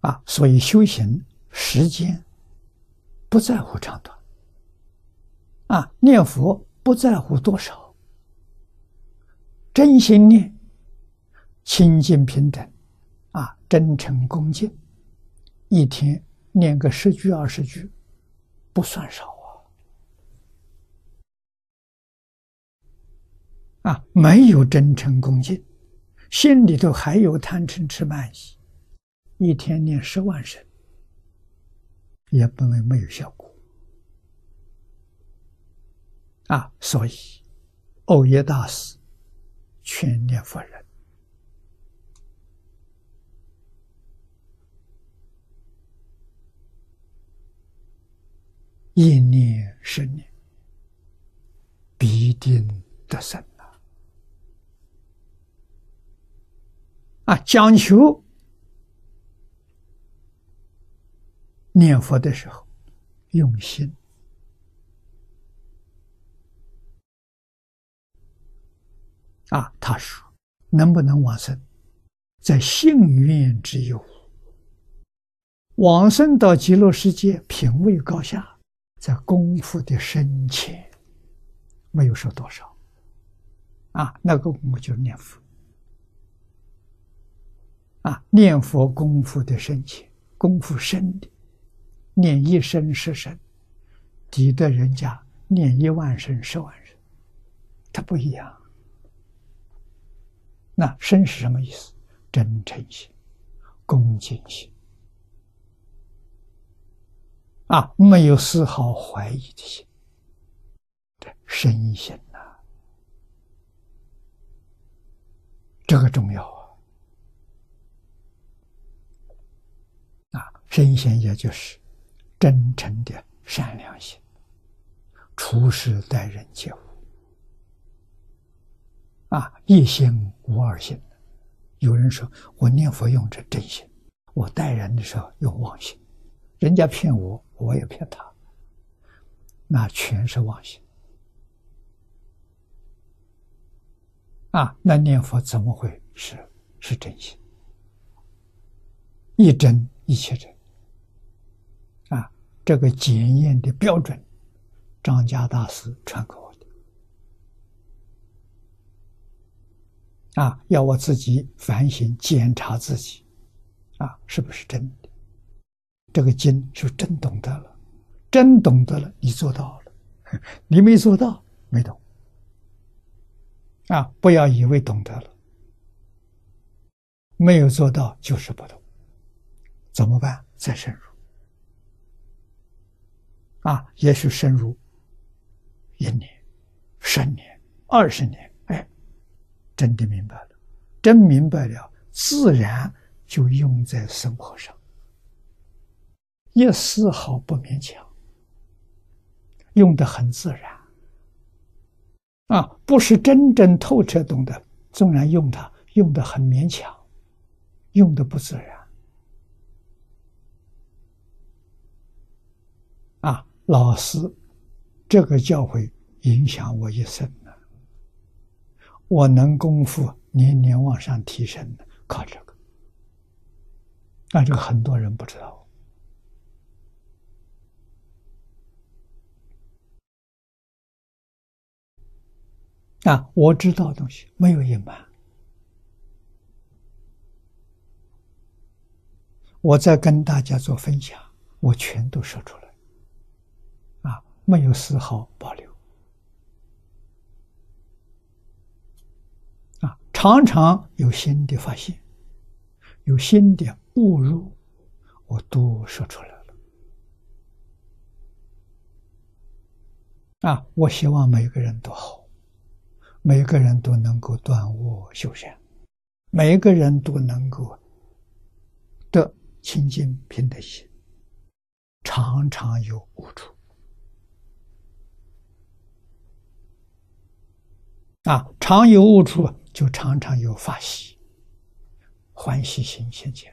啊，所以修行时间不在乎长短，啊，念佛不在乎多少，真心念，清净平等，啊，真诚恭敬，一天念个十句二十句，不算少啊，啊，没有真诚恭敬，心里头还有贪嗔痴慢疑。一天念十万声，也不会没有效果啊！所以，欧耶大师劝念佛人：一念十年，必定得生啊！啊，讲求。念佛的时候，用心啊！他说：“能不能往生，在幸运之有。往生到极乐世界，品位高下，在功夫的深浅，没有说多少啊。那个我就念佛啊，念佛功夫的深浅，功夫深的。”念一声十声，抵得人家念一万声十万生，它不一样。那生是什么意思？真诚心、恭敬心啊，没有丝毫怀疑的心，这深心呐，这个重要啊！啊，深心也就是。真诚的善良心，处事待人接物，啊，一心无二心。有人说我念佛用着真心，我待人的时候用妄心，人家骗我，我也骗他，那全是妄心。啊，那念佛怎么会是是真心？一真一切真。这个检验的标准，张家大师传给我的啊，要我自己反省检查自己，啊，是不是真的？这个经是真懂得了，真懂得了，你做到了，你没做到，没懂啊！不要以为懂得了，没有做到就是不懂，怎么办？再深入。啊，也许深入一年、十年、二十年，哎，真的明白了，真明白了，自然就用在生活上，一丝毫不勉强，用的很自然。啊，不是真正透彻懂得，纵然用它，用的很勉强，用的不自然。老师，这个教诲影响我一生呢。我能功夫年年往上提升的，靠这个。但这个很多人不知道。啊，我知道东西没有隐瞒。我在跟大家做分享，我全都说出来。没有丝毫保留啊！常常有新的发现，有新的误入，我都说出来了啊！我希望每个人都好，每个人都能够断恶修善，每个人都能够得清净平等心，常常有悟处。啊，常有误处，就常常有发喜、欢喜心现前。